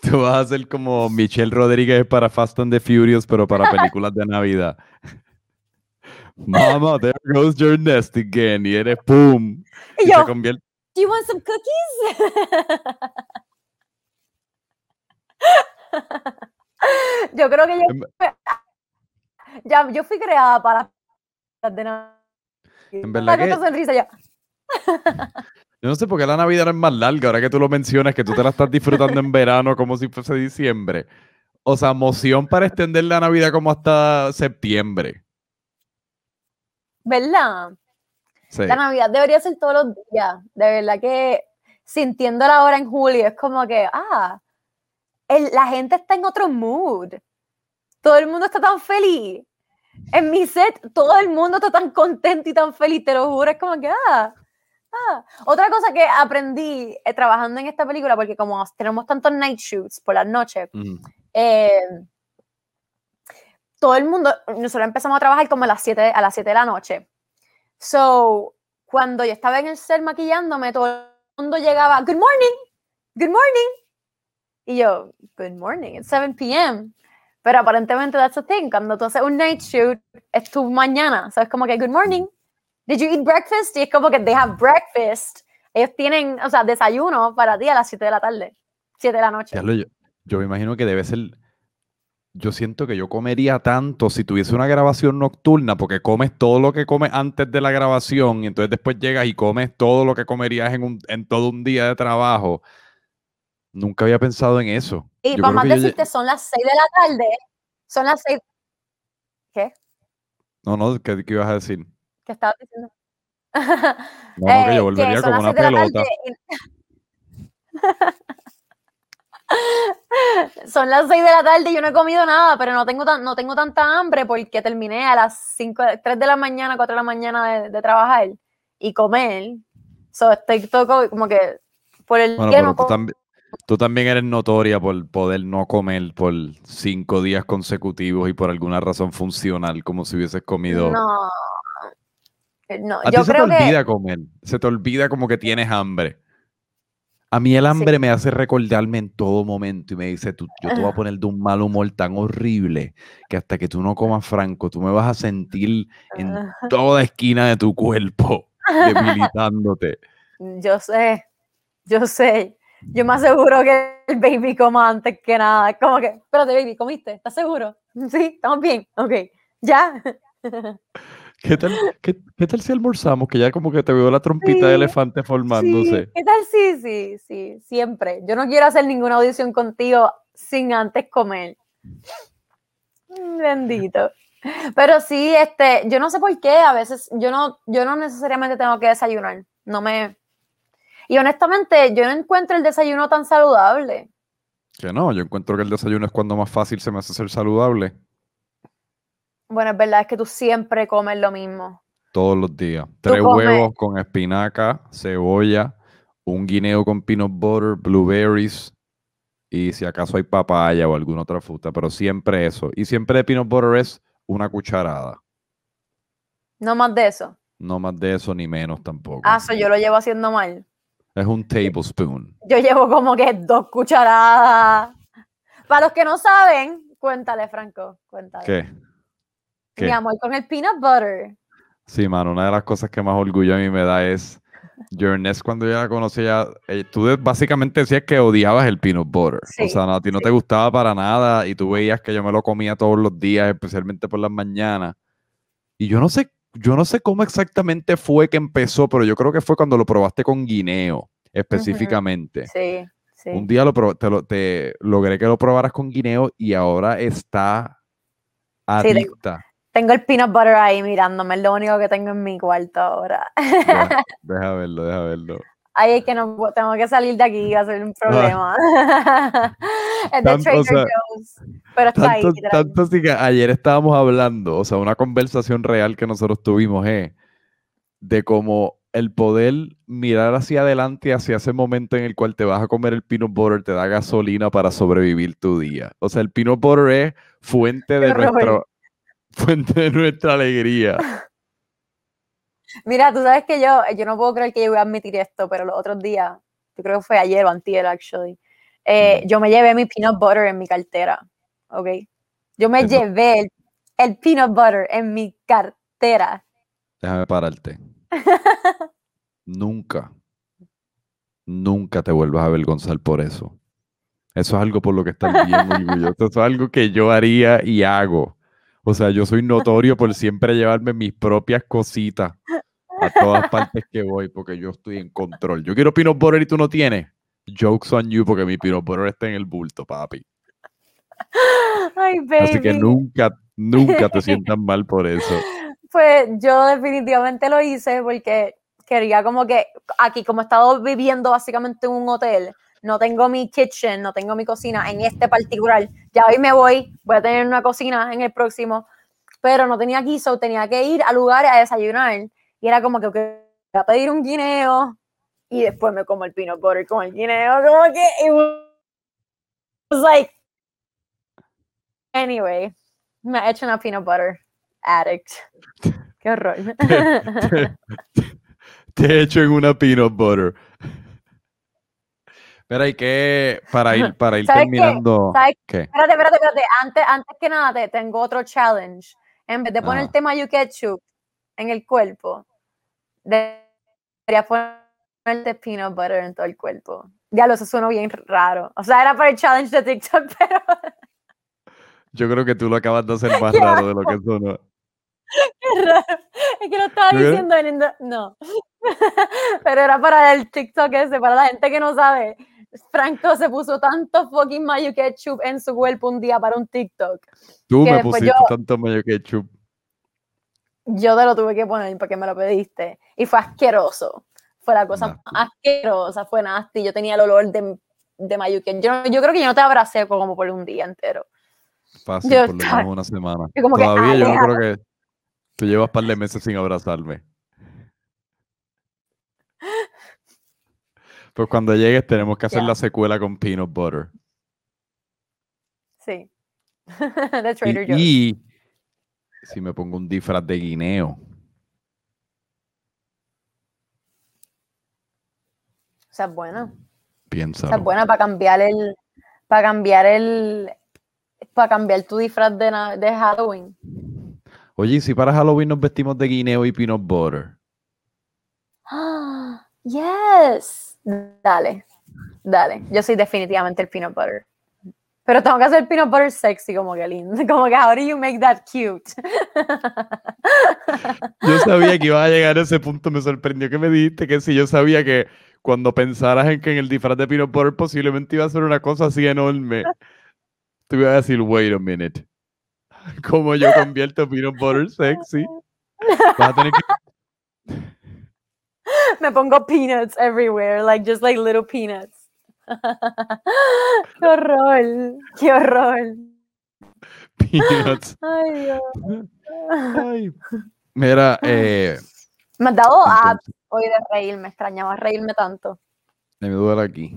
Tú vas a ser como Michelle Rodríguez para Fast and the Furious, pero para películas de Navidad. Mama, there goes your nest again. Y eres pum. Y, yo, se convierte... Do you want some cookies? yo creo que yo, em- ya, yo fui creada para de. En verdad que... sonrisa ya. Yo no sé por qué la Navidad no es más larga, ahora que tú lo mencionas, que tú te la estás disfrutando en verano como si fuese diciembre. O sea, moción para extender la Navidad como hasta septiembre. ¿Verdad? La Navidad debería ser todos los días. De verdad que sintiendo la hora en julio es como que, ah, la gente está en otro mood. Todo el mundo está tan feliz. En mi set, todo el mundo está tan contento y tan feliz, te lo juro. Es como que, ah, Ah, otra cosa que aprendí eh, trabajando en esta película, porque como tenemos tantos night shoots por las noches, eh, todo el mundo, nosotros empezamos a trabajar como a las 7, a las 7 de la noche. So, cuando yo estaba en el ser maquillándome, todo el mundo llegaba, good morning, good morning. Y yo, good morning, it's 7 p.m. Pero aparentemente that's a thing. Cuando tú haces un night shoot, es tu mañana. ¿Sabes? Como que, good morning. Did you eat breakfast? Y es como que they have breakfast. Ellos tienen, o sea, desayuno para ti a las 7 de la tarde, 7 de la noche. Lo- yo, yo me imagino que debe ser. Yo siento que yo comería tanto si tuviese una grabación nocturna, porque comes todo lo que comes antes de la grabación y entonces después llegas y comes todo lo que comerías en, un, en todo un día de trabajo. Nunca había pensado en eso. Y Yo para más yo decirte, son las 6 de la tarde. Son las 6. ¿Qué? No, no, ¿qué, qué ibas a decir? ¿Qué estabas diciendo? No, no, que Eh, yo volvería son como las una 6 de la pelota. Son las 6 de la tarde y yo no he comido nada, pero no tengo, tan, no tengo tanta hambre porque terminé a las 5, 3 de la mañana, 4 de la mañana de, de trabajar y comer. So, estoy todo co- como que por el Bueno, día no tú, como. tambi- tú también eres notoria por poder no comer por cinco días consecutivos y por alguna razón funcional, como si hubieses comido. No. No, A yo ti se te que. olvida comer, se te olvida como que tienes hambre. A mí el hambre me hace recordarme en todo momento y me dice, tú, yo te voy a poner de un mal humor tan horrible que hasta que tú no comas franco, tú me vas a sentir en toda esquina de tu cuerpo, debilitándote. Yo sé, yo sé. Yo me aseguro que el baby coma antes que nada. Como que, espérate, baby, ¿comiste? ¿Estás seguro? Sí, estamos bien. Ok, ya. ¿Qué tal, qué, qué tal si almorzamos? Que ya como que te veo la trompita de elefante Sí, formándose. ¿qué tal? Sí, sí, sí, siempre. Yo no quiero hacer ninguna audición contigo sin antes comer. Mm, Bendito. Pero sí, este, yo no sé por qué, a veces yo no, yo no necesariamente tengo que desayunar. No me. Y honestamente, yo no encuentro el desayuno tan saludable. Que no, yo encuentro que el desayuno es cuando más fácil se me hace ser saludable Bueno, es verdad, es que tú siempre comes lo mismo. todos los días. Tres comes- huevos con espinaca, cebolla, un guineo con peanut butter, blueberries y si acaso hay papaya o alguna otra fruta, pero siempre eso. Y siempre de peanut butter es una cucharada. No más de eso. No más de eso ni menos tampoco. Ah, eso yo lo llevo haciendo mal. Es un tablespoon. Yo llevo como que dos cucharadas. Para los que no saben, cuéntale, Franco, cuéntale. ¿Qué? ¿Qué? Mi amor con el peanut butter. Sí, mano, una de las cosas que más orgullo a mí me da es Ernest cuando yo la conocí ya, eh, tú básicamente decías que odiabas el peanut butter. Sí, o sea, no, a ti no sí. te gustaba para nada y tú veías que yo me lo comía todos los días, especialmente por las mañanas. Y yo no sé, yo no sé cómo exactamente fue que empezó, pero yo creo que fue cuando lo probaste con guineo, específicamente. Sí, sí. Un día lo, te, lo- te logré que lo probaras con guineo y ahora está Sí, adicta. Tengo el peanut butter ahí mirándome, es lo único que tengo en mi cuarto ahora. Deja, deja verlo, deja verlo. Ay, es que no tengo que salir de aquí, va a ser un problema. es de Ah. Trader o sea, Joe's, pero está ahí. Tanto, literal. tanto así que ayer estábamos hablando, o sea, una conversación real que nosotros tuvimos, eh, de cómo el poder mirar hacia adelante, hacia ese momento en el cual te vas a comer el peanut butter, te da gasolina para sobrevivir tu día. O sea, el peanut butter es fuente de horror. Fuente de nuestra alegría. Mira, tú sabes que yo, yo no puedo creer que yo voy a admitir esto, pero los otros días, yo creo que fue ayer o antier, actually, eh, yo me llevé mi peanut butter en mi cartera, ¿ok? Yo me llevé el, el peanut butter en mi cartera. Déjame pararte. nunca, nunca te vuelvas a avergonzar por eso. Eso es algo por lo que estás bien orgulloso. Eso es algo que yo haría y hago. O sea, yo soy notorio por siempre llevarme mis propias cositas a todas partes que voy porque yo estoy en control. Yo quiero peanut butter y tú no tienes. Jokes on you porque mi peanut butter está en el bulto, papi. Ay, baby. Así que nunca, nunca te sientas mal por eso. Pues yo definitivamente lo hice porque quería como que aquí, como he estado viviendo básicamente en un hotel, no tengo mi kitchen, no tengo mi cocina en este particular. Ya hoy me voy, voy a tener una cocina en el próximo, pero no tenía aquí, so tenía que ir a lugares a desayunar. Y era como que voy a pedir un guineo y después me como el peanut butter con el guineo, como que it was like anyway, me he hecho una peanut butter addict. Qué horror. Te hecho en una peanut butter. Espera, y que para ir, para ir ¿Sabes qué? terminando. ¿Sabes ¿Qué? Espérate, espérate, espérate. Antes, antes que nada, te tengo otro challenge. En vez de Ajá. ponerte mayo ketchup en el cuerpo, deberías ponerte peanut butter en todo el cuerpo. Ya lo eso suena bien raro. O sea, era para el challenge de TikTok, pero Yo creo que tú lo acabas de hacer más Qué raro de lo que sonó. qué raro. Es que lo estaba ¿Yo qué? diciendo en No. Pero era para el TikTok ese, para la gente que no sabe. Franco se puso tanto fucking mayo ketchup en su cuerpo un día para un TikTok. Tú me pusiste yo- tanto mayo ketchup. yo te lo tuve que poner porque me lo pediste. Y fue asqueroso. Fue la cosa Nasty. más asquerosa, fue nasty. Yo tenía el olor de, de mayuque. Yo, yo creo que yo no te abracé como por un día entero. Fácil, Yo por lo menos una semana. que, Todavía yo no creo que tú llevas un par de meses sin abrazarme. Pues cuando llegues tenemos que hacer la secuela con peanut butter. Sí. Y, Trader Joe's. y si me pongo un disfraz de guineo. O sea, es buena. O sea, es buena para cambiar el. Para cambiar el. Para cambiar tu disfraz de, Halloween. Oye, ¿y si para Halloween nos vestimos de guineo y peanut butter? ¡Ah! ¡Yes! Dale. Dale. Yo soy definitivamente el peanut butter. Pero tengo que hacer peanut butter sexy, como que lindo. Como que, how do you make that cute? Yo sabía que iba a llegar a ese punto, me sorprendió que me dijiste que sí, yo sabía que cuando pensaras en que en el disfraz de peanut butter posiblemente iba a ser una cosa así enorme, te iba a decir, wait a minute. ¿Cómo yo convierto peanut butter sexy? Vas a tener que... Me pongo peanuts everywhere, like just like little peanuts. ¡Qué horror! ¡Qué horror! Peanuts. Ay, Dios. Ay. Mira, eh, Me has dado entonces, hoy de reír, me extrañaba reírme tanto. me duele aquí.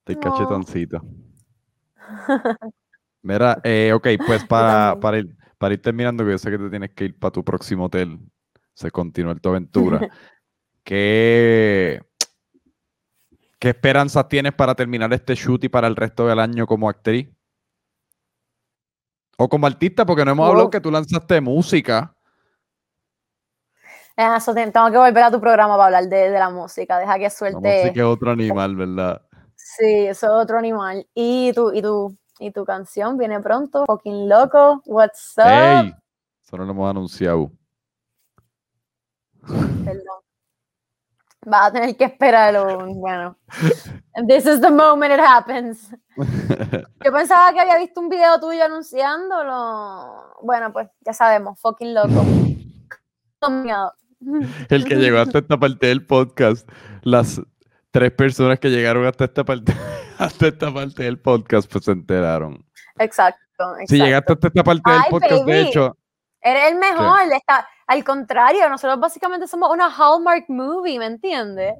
Estoy No. cachetoncito. Mira, eh, ok, pues para, para, ir, para ir terminando, que yo sé que te tienes que ir para tu próximo hotel, se continúa tu aventura. ¿Qué, ¿Qué esperanzas tienes para terminar este shoot y para el resto del año como actriz? O como artista, porque no hemos hablado que tú lanzaste música. Eso, te- tengo que volver a tu programa para hablar de, de la música. Deja que La suelte. música es otro animal, ¿verdad? Sí, eso es otro animal. Y tu, y tu, y tu canción viene pronto. Fucking loco. What's up? ¡Ey! Eso no lo hemos anunciado. Perdón. Vas a tener que esperarlo. Bueno. This is the moment it happens. Yo pensaba que había visto un video tuyo anunciándolo. Bueno, pues ya sabemos. Fucking loco. El que llegó hasta esta parte del podcast, las tres personas que llegaron hasta esta parte, hasta esta parte del podcast, pues se enteraron. Exacto. exacto. Si llegaste hasta esta parte del podcast, de hecho, Eres el mejor. Está, al contrario, nosotros básicamente somos una Hallmark movie, ¿me entiendes?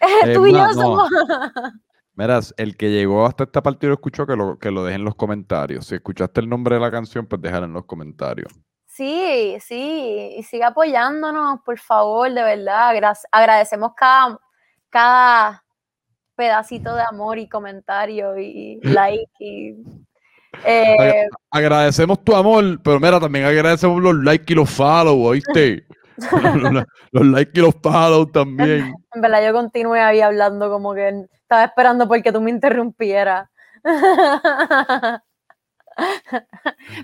Tú y yo no. somos. Miras, el que llegó hasta esta parte y lo escuchó, que lo, que lo deje en los comentarios. Si escuchaste el nombre de la canción, pues déjalo en los comentarios. Sí, sí, y sigue apoyándonos, por favor, de verdad. Gra- agradecemos cada, cada pedacito de amor y comentario y like. Y, eh, Agra- agradecemos tu amor, pero mira, también agradecemos los likes y los follow, ¿oíste? los, los likes y los follow también. en verdad, yo continué ahí hablando como que estaba esperando porque tú me interrumpieras.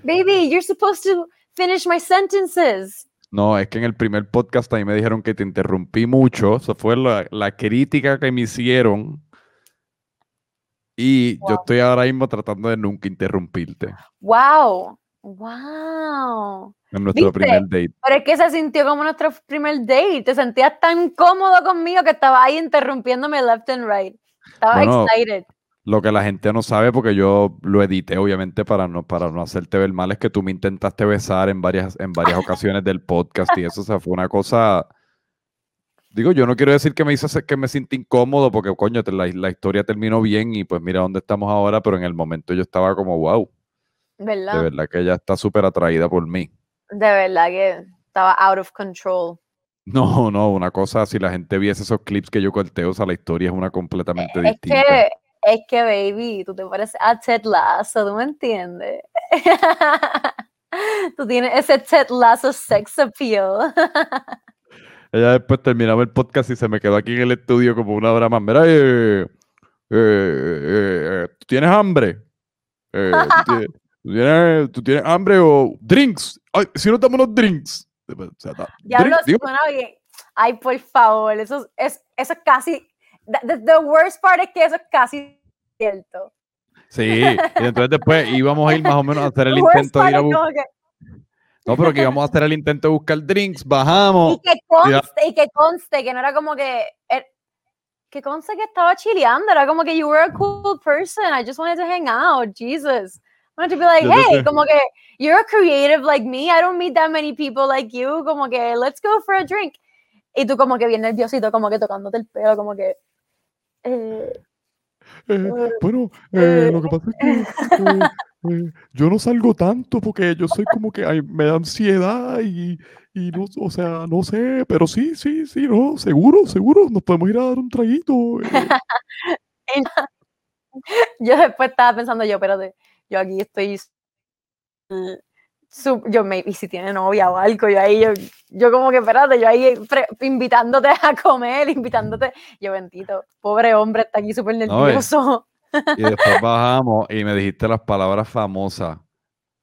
Baby, you're supposed to finish my sentences. No, es que en el primer podcast ahí me dijeron que te interrumpí mucho. Eso fue la, la crítica que me hicieron. Y yo Wow. estoy ahora mismo tratando de nunca interrumpirte Wow, wow. en nuestro ¿Viste? primer date. Pero es que se sintió como nuestro primer date. Te sentías tan cómodo conmigo que estaba ahí interrumpiéndome left and right. Estaba Bueno, excited. Lo que la gente no sabe, porque yo lo edité, obviamente, para no, para no hacerte ver mal, es que tú me intentaste besar en varias, en varias ocasiones del podcast y eso o sea, fue una cosa. Digo, yo no quiero decir que me hizo que me siento incómodo, porque coño, la, la historia terminó bien y pues mira dónde estamos ahora, pero en el momento yo estaba como, wow, de ¿Verdad? verdad que ella está súper atraída por mí. De verdad que estaba out of control. No, no, una cosa, si la gente viese esos clips que yo corté, o sea, la historia es una completamente Es distinta. que, es que, baby, tú te pareces a Ted Lasso, ¿tú me entiendes? tú tienes ese Ted Lasso sex appeal. Ella después terminaba el podcast y se me quedó aquí en el estudio como una hora más. Mira, eh, eh, eh, eh, ¿tú tienes hambre? Eh, ¿tú, tienes, tú tienes- hambre o drinks? Ay, si no damos unos drinks. O sea, Diablo, suena bien. Ay, por favor, eso es, eso es casi. The, the- worst part es que eso es casi cierto. sí, y entonces después íbamos a ir más o menos a hacer el intento de ir a buscar. No, pero que íbamos a hacer el intento de buscar drinks, bajamos. Y que conste, y que conste, que no era como que. er- que conste que estaba chileando, era como que you were a cool person, I just wanted to hang out, Jesus. I wanted to be like, Yo hey, como que you're a creative like me, I don't meet that many people like you, como que let's go for a drink. Y tú como que bien nerviosito, como que tocándote el pelo, como que... eh, Eh, bueno, eh, lo que pasa es que yo no salgo tanto porque yo soy como que ay, me da ansiedad y, y no, o sea, no sé, pero sí, sí, sí, no, seguro, seguro, nos podemos ir a dar un traguito. eh. yo después estaba pensando yo, espérate, yo aquí estoy eh, su- yo maybe si tiene novia o algo, yo ahí, yo, yo como que espérate, yo ahí pre- invitándote a comer, invitándote, yo bendito, pobre hombre, está aquí súper No, eh. nervioso. Y después bajamos y me dijiste las palabras famosas.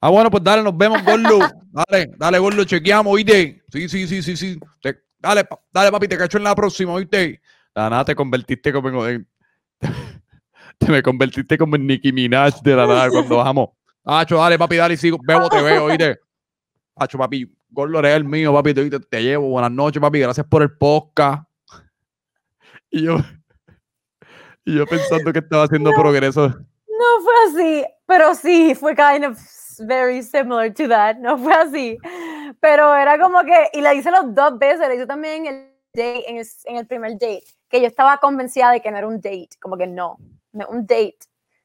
Ah, bueno, pues dale, nos vemos, Gordo. Dale, dale, Gordo, chequeamos, ¿oíste? Sí, sí, sí, sí, sí. Dale, dale, papi, te cacho en la próxima, ¿oíste? La nada te convertiste como en... Te me convertiste como en Nicki Minaj de la nada cuando bajamos. Acho, dale, papi, dale, sigo, bebo, te veo, ¿oíste? Acho, papi, Gordo eres el mío, papi, te, te, te llevo. Buenas noches, papi, gracias por el podcast. Y yo... Y yo pensando que estaba haciendo progreso. No fue así, pero sí, fue kind of very similar to that, no fue así. Pero era como que, y la hice los dos veces, la hice también en el, date, en el, en el primer date, que yo estaba convencida de que no era un date, como que no, no un date,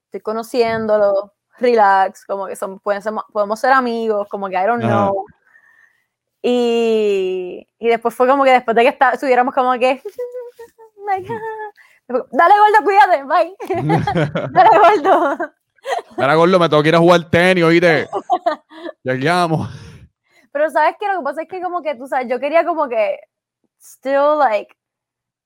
estoy conociéndolo, relax, como que son, pueden ser, podemos ser amigos, como que I don't know. Y, y después fue como que después de que está, estuviéramos como que, like, dale gordo, cuídate, bye, dale gordo. Mira, Gordo, me tengo que ir a jugar tenis, oíste. Lleguemos. Pero sabes que lo que pasa es que como que tú sabes, yo quería como que still like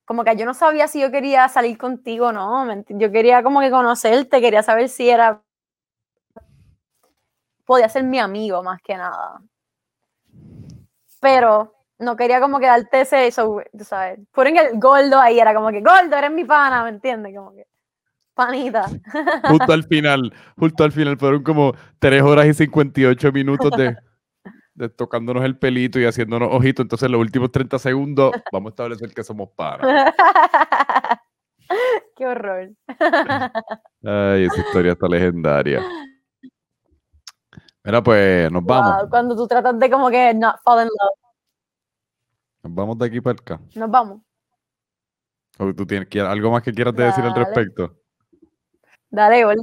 como que yo no sabía si yo quería salir contigo o no, ¿me enti- yo quería como que conocerte, quería saber si era podía ser mi amigo más que nada. Pero no quería como que darte ese eso, tú sabes, ponen el gordo ahí, era como que gordo, eres mi pana, ¿me entiendes? Como que panita. Justo al final, justo al final, fueron como 3 horas y 58 minutos de, de tocándonos el pelito y haciéndonos ojitos. Entonces, los últimos 30 segundos, vamos a establecer que somos panas. Qué horror. Ay, esa historia está legendaria. Mira, pues nos vamos. Cuando tú tratas de como que not fall in love, Nos vamos de aquí para acá. nos vamos. ¿O tú tienes algo más que quieras de decir al respecto? Dale, gordo.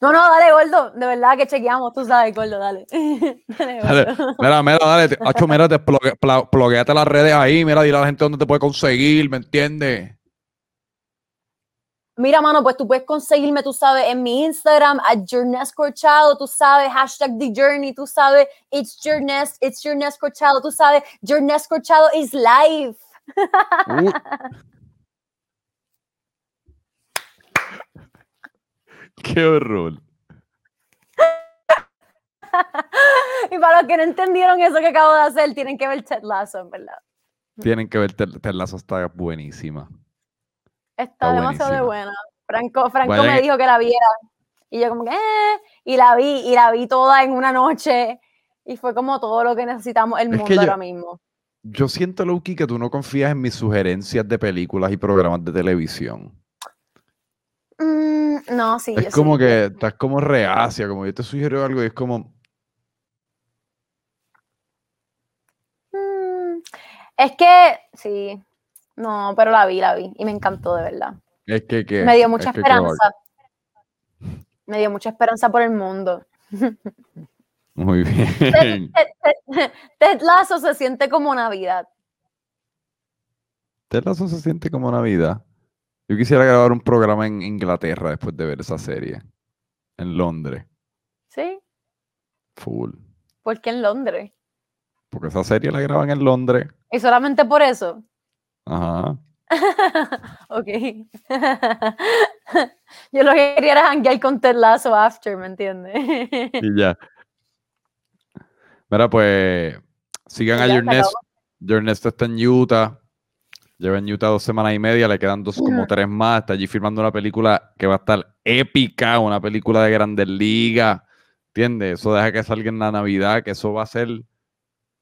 No, no, dale, gordo. De verdad que chequeamos, tú sabes, gordo, dale. Dale. Mira, mira, dale. te- Acho, mira, te plogueate las redes ahí. Mira, dile a la gente dónde te puede conseguir, ¿me entiendes? Mira, mano, pues tú puedes conseguirme, tú sabes, en mi Instagram, a Journes Corchado, tú sabes, hashtag The Journey, tú sabes, it's Journes, it's Journes Corchado, tú sabes, Journes Corchado is life. Qué horror. Y para los que no entendieron eso que acabo de hacer, tienen que ver Ted Lasso, en verdad. Tienen que ver, Ted Ted Lasso está buenísima. Está, Está demasiado de buena. Franco, Franco me dijo que la viera. Y yo como que, eh, y la vi, y la vi toda en una noche. Y fue como todo lo que necesitamos el mundo yo- ahora mismo. Yo siento, Loki, que tú no confías en mis sugerencias de películas y programas de televisión. Mm, no, sí. yo Es sí. como que estás como reacia, como yo te sugiero algo y es como, Mm, es que, sí. No, pero la vi, la vi. Y me encantó, de verdad. es que, que Me dio mucha es que, que va- esperanza. Me dio mucha esperanza por el mundo. Muy bien. Ted, se siente como Navidad. Ted se siente como Navidad. Yo quisiera grabar un programa en Inglaterra después de ver esa serie. En Londres. ¿Sí? Full. ¿Por qué en Londres? Porque esa serie la graban en Londres. Y solamente por eso. Ajá. ok. Yo lo que quería era hanguear con Ted Lasso after, ¿me entiendes? Y ya. Mira, pues sigan a ya, se Ernesto. Ernesto está en Utah. Lleva en Utah dos semanas y media, le quedan dos como tres más. Está allí filmando una película que va a estar épica, una película de grandes ligas. ¿Entiendes? Eso deja que salga en la Navidad, que eso va a ser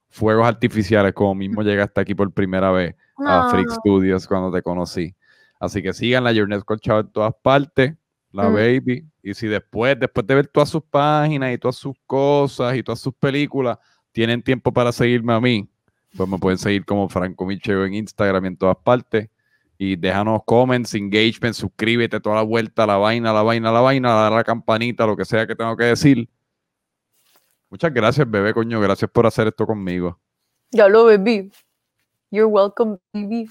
fuegos artificiales, como mismo llega hasta aquí por primera vez a Freak. Studios cuando te conocí. Así que sigan la Journey Colchado en todas partes, la Mm. baby. Y si después, después de ver todas sus páginas y todas sus cosas y todas sus películas, tienen tiempo para seguirme a mí, pues me pueden seguir como Franco Micheo en Instagram y en todas partes. Y déjanos comments, engagement, suscríbete, toda la vuelta, la vaina, la vaina, la vaina, dar la campanita, lo que sea que tengo que decir. Muchas gracias, bebé, coño. Gracias por hacer esto conmigo. Ya lo baby. You're welcome, baby.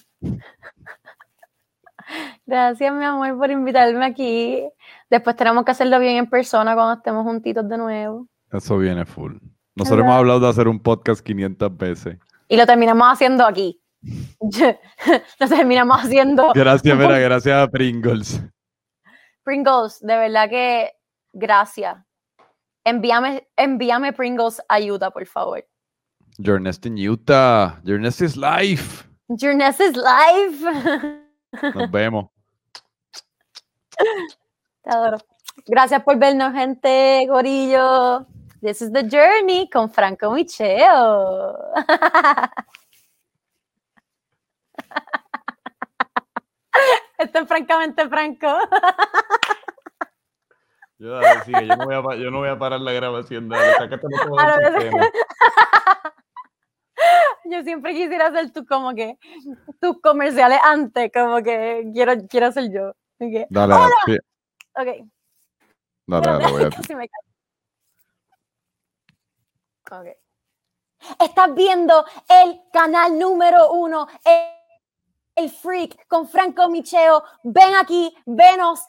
Gracias, mi amor, por invitarme aquí. Después tenemos que hacerlo bien en persona cuando estemos juntitos de nuevo. Eso viene full. Nosotros hemos hablado de hacer un podcast 500 veces. Y lo terminamos haciendo aquí. lo terminamos haciendo. Gracias, mira, gracias a Pringles. Pringles, de verdad que gracias. Envíame, envíame Pringles a Utah, por favor. Your Nest in Utah. Your Nest is life. Your nest is live. Nos vemos. Te adoro. Gracias por vernos, gente, gorillo. This is the journey con Franco Micheo. Esto es francamente franco. Yo, dale, sigue, yo, no voy a, yo no voy a parar la grabación. Dale, sácatelo todo Ah, del no, sistema. Yo siempre quisiera hacer tú como que tus comerciales antes, como que quiero, quiero ser yo. Ok, Dale, sí. ok. dale, dale, voy a- Casi me. Estás viendo el canal número uno, el, el Freak, con Franco Micheo. Ven aquí, venos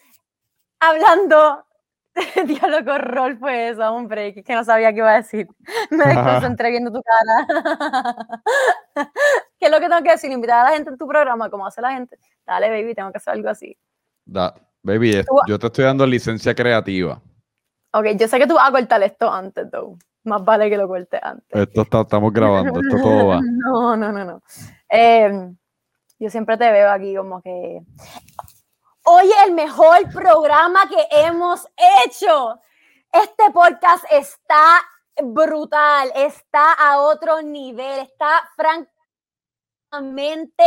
hablando. Diálogo horror fue eso, hombre, que que no sabía qué iba a decir. Me desconcentré viendo tu cara. ¿Qué es lo que tengo que decir? Invitar a la gente en tu programa, como hace la gente. Dale, baby, tengo que hacer algo así. Da- baby, yo te estoy dando licencia creativa. Ok, yo sé que tú vas a cortar esto antes, though. Más vale que lo cortes antes. Esto está, estamos grabando, esto todo va. No, no, no, no. Em, yo siempre te veo aquí como que. Oye, el mejor programa que hemos hecho. Este podcast está brutal, está a otro nivel, está francamente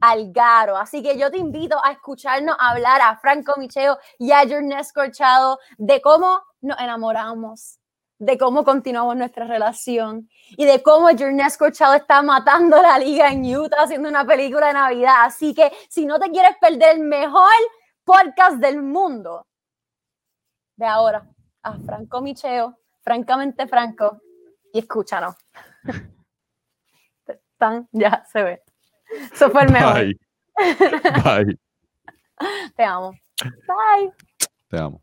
al garo. Así que yo te invito a escucharnos hablar a Franco Micheo y a Journes Corchado de cómo nos enamoramos, de cómo continuamos nuestra relación y de cómo Journes Corchado está matando la liga en Utah haciendo una película de Navidad. Así que si no te quieres perder el mejor podcast del mundo, de ahora a Franco Micheo, francamente Franco, y escúchanos. Tan, ya se ve. Eso fue el mejor. Bye. Bye. Te amo. Bye. Te amo.